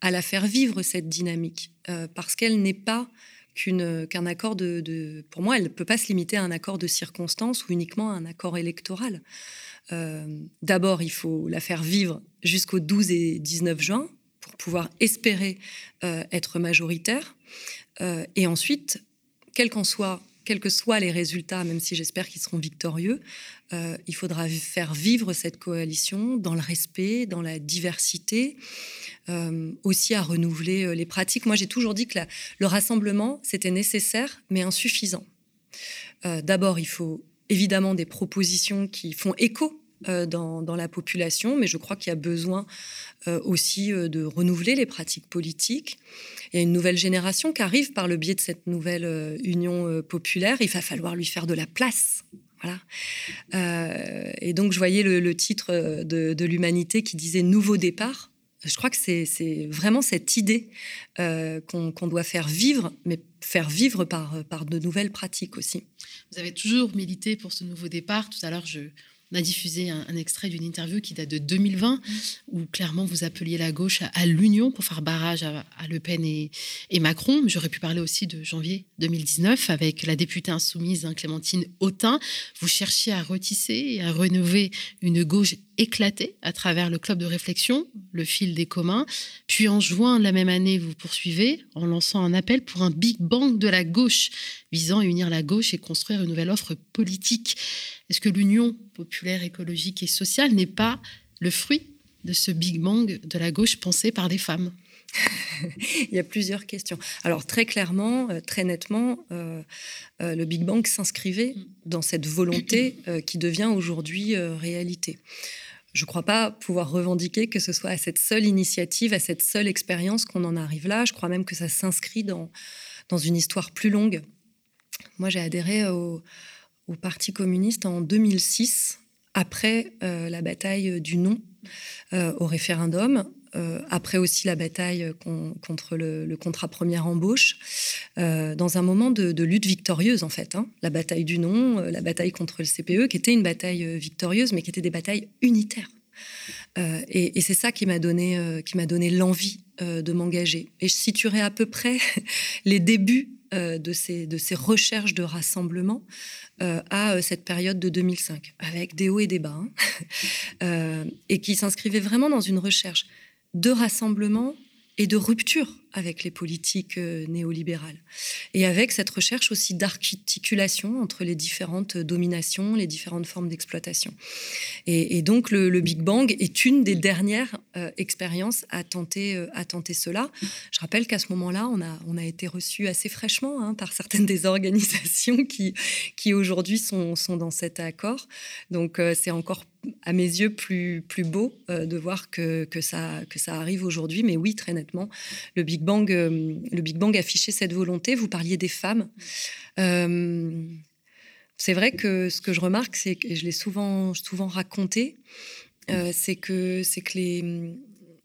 à la faire vivre cette dynamique, euh, parce qu'elle n'est pas qu'un accord de, Pour moi, elle ne peut pas se limiter à un accord de circonstance ou uniquement à un accord électoral. Euh, d'abord, il faut la faire vivre jusqu'au 12 et 19 juin pour pouvoir espérer être majoritaire. et ensuite, quel qu'en soit quels que soient les résultats, même si j'espère qu'ils seront victorieux, euh, il faudra faire vivre cette coalition dans le respect, dans la diversité, euh, aussi à renouveler euh, les pratiques. Moi, j'ai toujours dit que le rassemblement, c'était nécessaire, mais insuffisant. D'abord, il faut évidemment des propositions qui font écho dans, dans, la population, mais je crois qu'il y a besoin aussi de renouveler les pratiques politiques. Il y a une nouvelle génération qui arrive par le biais de cette nouvelle union populaire. Il va falloir lui faire de la place. Voilà. Euh, et donc, je voyais le, titre de, l'Humanité qui disait Nouveau départ. Je crois que c'est vraiment cette idée qu'on doit faire vivre, mais faire vivre par, par de nouvelles pratiques aussi. Vous avez toujours milité pour ce nouveau départ. Tout à l'heure, je, on a diffusé un, extrait d'une interview qui date de 2020, où clairement vous appeliez la gauche à, l'union pour faire barrage à, Le Pen et, Macron. J'aurais pu parler aussi de janvier 2019 avec la députée insoumise hein, Clémentine Autain. Vous cherchiez à retisser et à rénover une gauche éclatée à travers le club de réflexion, le fil des communs. Puis en juin de la même année, vous poursuivez en lançant un appel pour un Big Bang de la gauche, visant à unir la gauche et construire une nouvelle offre politique. Est-ce que l'union populaire, écologique et sociale n'est pas le fruit de ce Big Bang de la gauche pensé par des femmes? [LAUGHS] Il y a plusieurs questions. Alors très clairement, euh, très nettement, euh, euh, le Big Bang s'inscrivait dans cette volonté [CLEARS THROAT] qui devient aujourd'hui réalité. Je ne crois pas pouvoir revendiquer que ce soit à cette seule initiative, à cette seule expérience qu'on en arrive là. Je crois même que ça s'inscrit dans, dans une histoire plus longue. Moi, j'ai adhéré au, Parti communiste en 2006, après euh, la bataille du non euh, au référendum, euh, après aussi la bataille contre le, contrat première embauche, dans un moment de, lutte victorieuse en fait. Hein. La bataille du non, la bataille contre le CPE, qui était une bataille victorieuse, mais qui était des batailles unitaires. Et, et c'est ça qui m'a donné, m'a donné l'envie de m'engager. Et je situerai à peu près [LAUGHS] les débuts de, ces, de ces recherches de rassemblement euh, à euh, cette période de 2005, avec des hauts et des bas, hein. [LAUGHS] euh, et qui s'inscrivait vraiment dans une recherche de rassemblement et de rupture avec les politiques euh, néolibérales. Et avec cette recherche aussi d'articulation entre les différentes dominations, les différentes formes d'exploitation. Et, donc le, Big Bang est une des dernières euh, expériences à tenter, euh, à tenter cela. Je rappelle qu'à ce moment-là, on a, on a été reçu assez fraîchement hein, par certaines des organisations qui, qui aujourd'hui sont, sont dans cet accord. Donc c'est encore à mes yeux plus, plus beau de voir que, que, ça, que ça arrive aujourd'hui. Mais oui, très nettement, le Big Euh, le Big Bang affichait cette volonté. Vous parliez des femmes. Euh, c'est vrai que ce que je remarque, c'est que je l'ai souvent, souvent raconté, euh, c'est que, que les,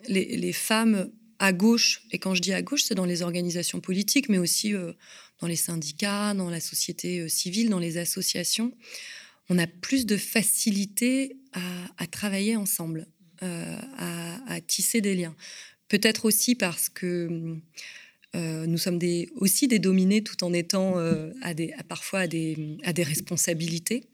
les, femmes à gauche, et quand je dis à gauche, c'est dans les organisations politiques, mais aussi dans les syndicats, dans la société civile, dans les associations, on a plus de facilité à, travailler ensemble, à, tisser des liens. Peut-être aussi parce que euh, nous sommes aussi des dominés tout en étant euh, parfois à des, à des responsabilités,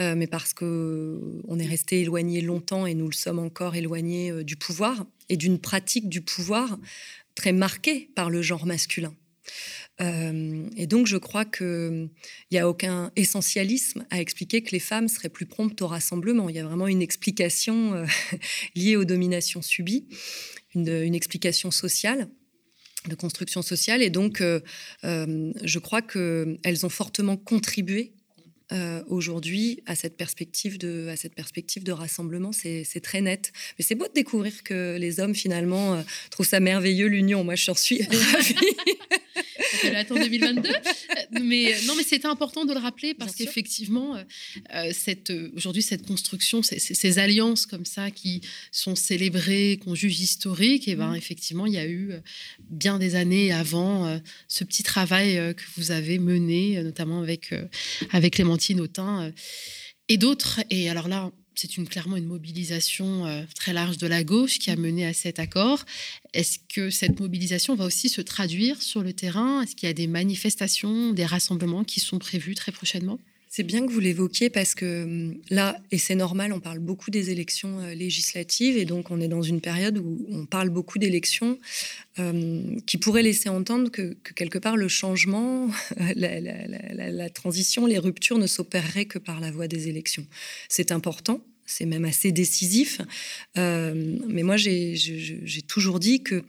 euh, mais parce qu'on est resté éloigné longtemps et nous le sommes encore éloignés du pouvoir et d'une pratique du pouvoir très marquée par le genre masculin. Et donc, je crois qu'il n'y a aucun essentialisme à expliquer que les femmes seraient plus promptes au rassemblement. Il y a vraiment une explication [LAUGHS] liée aux dominations subies une, explication sociale de construction sociale. Et donc, euh, euh, je crois qu'elles ont fortement contribué euh, aujourd'hui à cette perspective de à cette perspective de rassemblement c'est très net mais c'est beau de découvrir que les hommes finalement trouvent ça merveilleux l'union moi je suis [LAUGHS] ravie attend 2022. mais non, mais c'était important de le rappeler parce qu'effectivement, euh, euh, cette aujourd'hui cette construction, ces, alliances comme ça qui sont célébrées, qu'on juge historiques, et ben mm. effectivement, il y a eu euh, bien des années avant ce petit travail que vous avez mené, notamment avec avec Autain et d'autres. Et alors là, c'est une, clairement une mobilisation euh, très large de la gauche qui a mené à cet accord. Est-ce que cette mobilisation va aussi se traduire sur le terrain? Est-ce qu'il y a des manifestations, des rassemblements qui sont prévus très prochainement? C'est bien que vous l'évoquiez parce que hum, là, et c'est normal, on parle beaucoup des élections euh, législatives et donc on est dans une période où on parle beaucoup d'élections hum, qui pourrait laisser entendre que, quelque part le changement, [LAUGHS] la, transition, les ruptures ne s'opéreraient que par la voie des élections. C'est important, c'est même assez décisif. Euh, mais moi, j'ai toujours dit que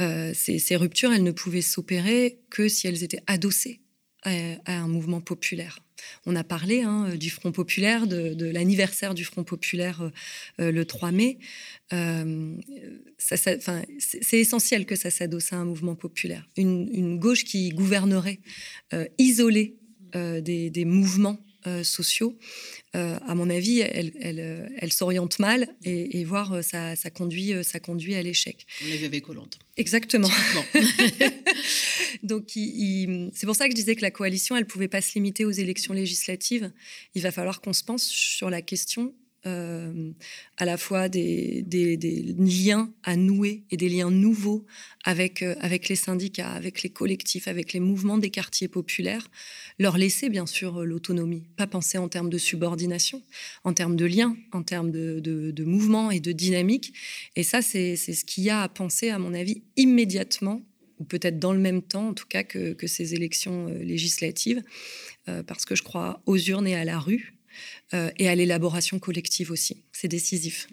euh, ces, ruptures, elles ne pouvaient s'opérer que si elles étaient adossées à, un mouvement populaire. On a parlé hein, du Front populaire, de, l'anniversaire du Front populaire euh, euh, le 3 mai. Euh, c'est essentiel que ça s'adosse à un mouvement populaire. Une, gauche qui gouvernerait isolée des, mouvements sociaux, à mon avis, elle, elle, elle s'oriente mal et, et voire ça, ça, conduit, ça conduit à l'échec. On l'a vu avec Hollande. Exactement. [LAUGHS] Donc, c'est pour ça que je disais que la coalition, elle ne pouvait pas se limiter aux élections législatives. Il va falloir qu'on se pense sur la question euh, à la fois des, liens à nouer et des liens nouveaux avec, euh, avec les syndicats, avec les collectifs, avec les mouvements des quartiers populaires, leur laisser bien sûr l'autonomie, pas penser en termes de subordination, en termes de liens, en termes de, de, mouvement et de dynamique. Et ça, c'est ce qu'il y a à penser, à mon avis, immédiatement ou peut-être dans le même temps, en tout cas, que, ces élections euh, législatives, parce que je crois aux urnes et à la rue, euh, et à l'élaboration collective aussi. C'est décisif.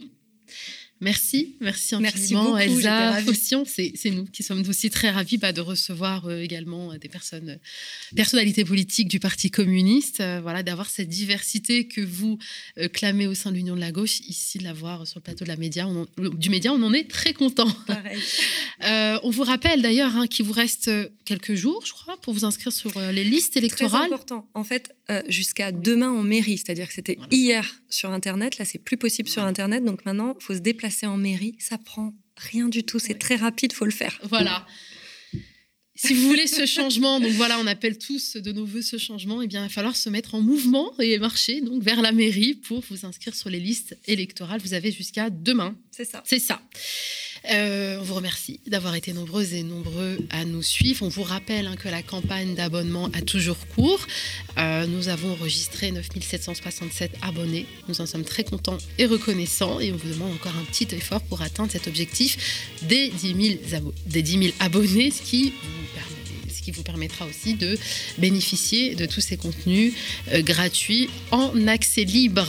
Merci, merci infiniment merci beaucoup, Elsa Faution. C'est nous qui sommes aussi très ravis bah, de recevoir euh, également euh, des personnes, euh, personnalités politiques du Parti communiste, voilà, d'avoir cette diversité que vous clamez au sein de l'Union de la gauche, ici de l'avoir sur le plateau de la média, du média, on en est très content. [LAUGHS] on vous rappelle d'ailleurs hein, qu'il vous reste quelques jours, je crois, pour vous inscrire sur les listes électorales. Très important. En fait, jusqu'à demain en mairie, c'est-à-dire que c'était hier sur Internet, là c'est plus possible sur Internet, donc maintenant il faut se déplacer en mairie, ça prend rien du tout. C'est très rapide, faut le faire. Voilà. Si vous voulez ce changement, donc voilà, on appelle tous de nos voeux ce changement, eh bien, il va falloir se mettre en mouvement et marcher donc vers la mairie pour vous inscrire sur les listes électorales. Vous avez jusqu'à demain. C'est ça. C'est ça. Euh, on vous remercie d'avoir été nombreuses et nombreux à nous suivre. On vous rappelle hein, que la campagne d'abonnement a toujours cours. Euh, nous avons enregistré 9767 abonnés. Nous en sommes très contents et reconnaissants. Et on vous demande encore un petit effort pour atteindre cet objectif des 10 000, des 10 000 abonnés, ce qui vous ce qui vous permettra aussi de bénéficier de tous ces contenus euh, gratuits en accès libre.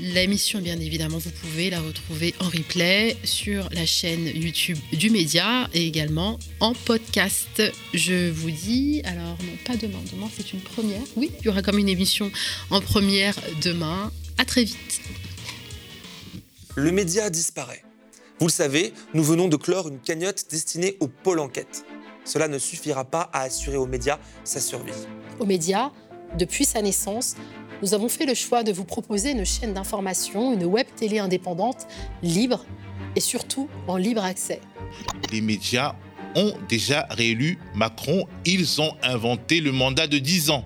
L'émission, bien évidemment, vous pouvez la retrouver en replay sur la chaîne YouTube du Média et également en podcast. Je vous dis, alors non, pas demain, demain c'est une première. Oui, il y aura comme une émission en première demain. À très vite. Le média disparaît. Vous le savez, nous venons de clore une cagnotte destinée au pôle enquête. Cela ne suffira pas à assurer aux médias sa survie. Aux médias, depuis sa naissance, nous avons fait le choix de vous proposer une chaîne d'information, une web télé indépendante, libre et surtout en libre accès. Les médias ont déjà réélu Macron. Ils ont inventé le mandat de 10 ans.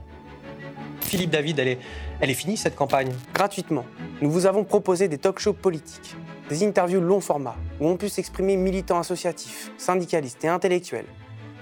Philippe David, elle est, elle est finie cette campagne. Gratuitement, nous vous avons proposé des talk-shows politiques, des interviews long format où on peut s'exprimer militants associatifs, syndicalistes et intellectuels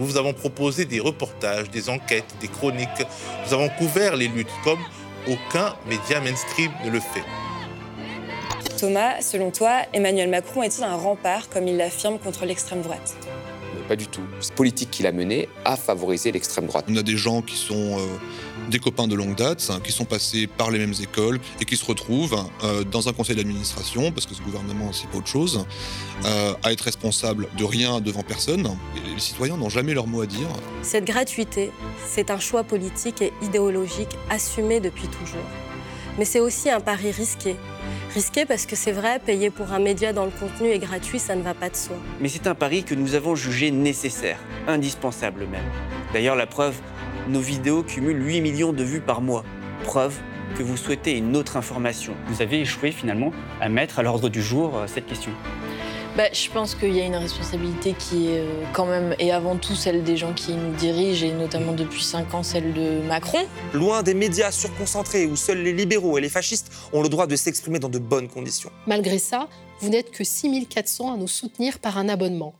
Nous vous avons proposé des reportages, des enquêtes, des chroniques. Nous avons couvert les luttes comme aucun média mainstream ne le fait. Thomas, selon toi, Emmanuel Macron est-il un rempart, comme il l'affirme, contre l'extrême droite? Pas du tout. Cette politique qu'il a menée a favorisé l'extrême droite. On a des gens qui sont euh, des copains de longue date, hein, qui sont passés par les mêmes écoles et qui se retrouvent euh, dans un conseil d'administration, parce que ce gouvernement, c'est pas autre chose, euh, à être responsable de rien devant personne. les citoyens n'ont jamais leur mot à dire. Cette gratuité, c'est un choix politique et idéologique assumé depuis toujours. Mais c'est aussi un pari risqué. Risqué parce que c'est vrai, payer pour un média dans le contenu est gratuit, ça ne va pas de soi. Mais c'est un pari que nous avons jugé nécessaire, indispensable même. D'ailleurs, la preuve, nos vidéos cumulent 8 millions de vues par mois. Preuve que vous souhaitez une autre information. Vous avez échoué finalement à mettre à l'ordre du jour euh, cette question. Bah, je pense qu'il y a une responsabilité qui est euh, quand même, et avant tout celle des gens qui nous dirigent, et notamment depuis 5 ans celle de Macron. Loin des médias surconcentrés où seuls les libéraux et les fascistes ont le droit de s'exprimer dans de bonnes conditions. Malgré ça, vous n'êtes que 6400 à nous soutenir par un abonnement.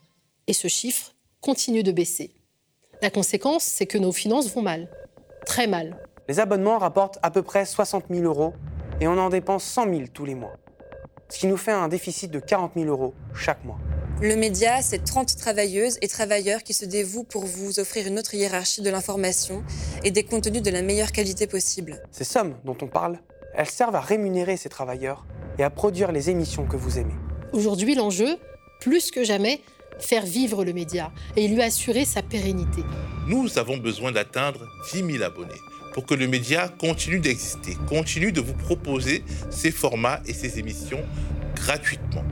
Et ce chiffre continue de baisser. La conséquence, c'est que nos finances vont mal. Très mal. Les abonnements rapportent à peu près 60 000 euros et on en dépense 100 000 tous les mois. Ce qui nous fait un déficit de 40 000 euros chaque mois. Le média, c'est 30 travailleuses et travailleurs qui se dévouent pour vous offrir une autre hiérarchie de l'information et des contenus de la meilleure qualité possible. Ces sommes dont on parle, elles servent à rémunérer ces travailleurs et à produire les émissions que vous aimez. Aujourd'hui, l'enjeu, plus que jamais, faire vivre le média et lui assurer sa pérennité. Nous avons besoin d'atteindre 10 000 abonnés pour que le média continue d'exister, continue de vous proposer ses formats et ses émissions gratuitement.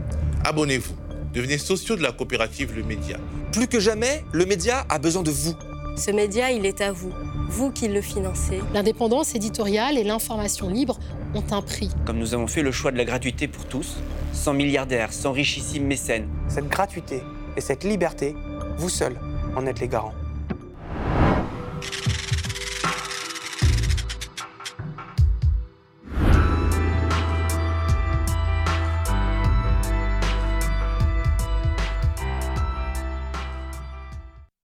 Abonnez-vous, devenez sociaux de la coopérative Le Média. Plus que jamais, le média a besoin de vous. Ce média, il est à vous, vous qui le financez. L'indépendance éditoriale et l'information libre ont un prix. Comme nous avons fait le choix de la gratuité pour tous, sans milliardaires, sans richissimes mécènes. Cette gratuité et cette liberté, vous seuls en êtes les garants.